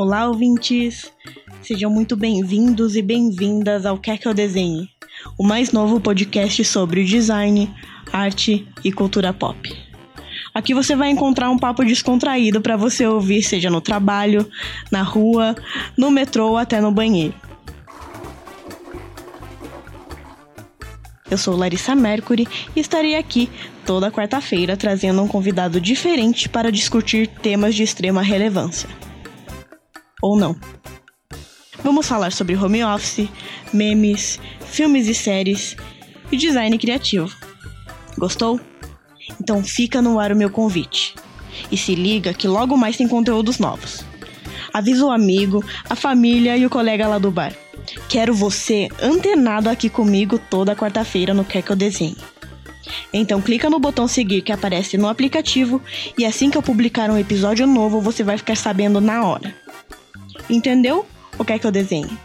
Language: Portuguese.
Olá, ouvintes! Sejam muito bem-vindos e bem-vindas ao Quer Que Eu Desenhe, o mais novo podcast sobre design, arte e cultura pop. Aqui você vai encontrar um papo descontraído para você ouvir, seja no trabalho, na rua, no metrô ou até no banheiro. Eu sou Larissa Mercury e estarei aqui toda quarta-feira trazendo um convidado diferente para discutir temas de extrema relevância. Ou não. Vamos falar sobre home office, memes, filmes e séries e design criativo. Gostou? Então fica no ar o meu convite. E se liga que logo mais tem conteúdos novos. Avisa o amigo, a família e o colega lá do bar. Quero você antenado aqui comigo toda quarta-feira no Quer Que Eu Desenhe. Então clica no botão seguir que aparece no aplicativo e assim que eu publicar um episódio novo você vai ficar sabendo na hora. Entendeu? O Quer Que Eu Desenhe?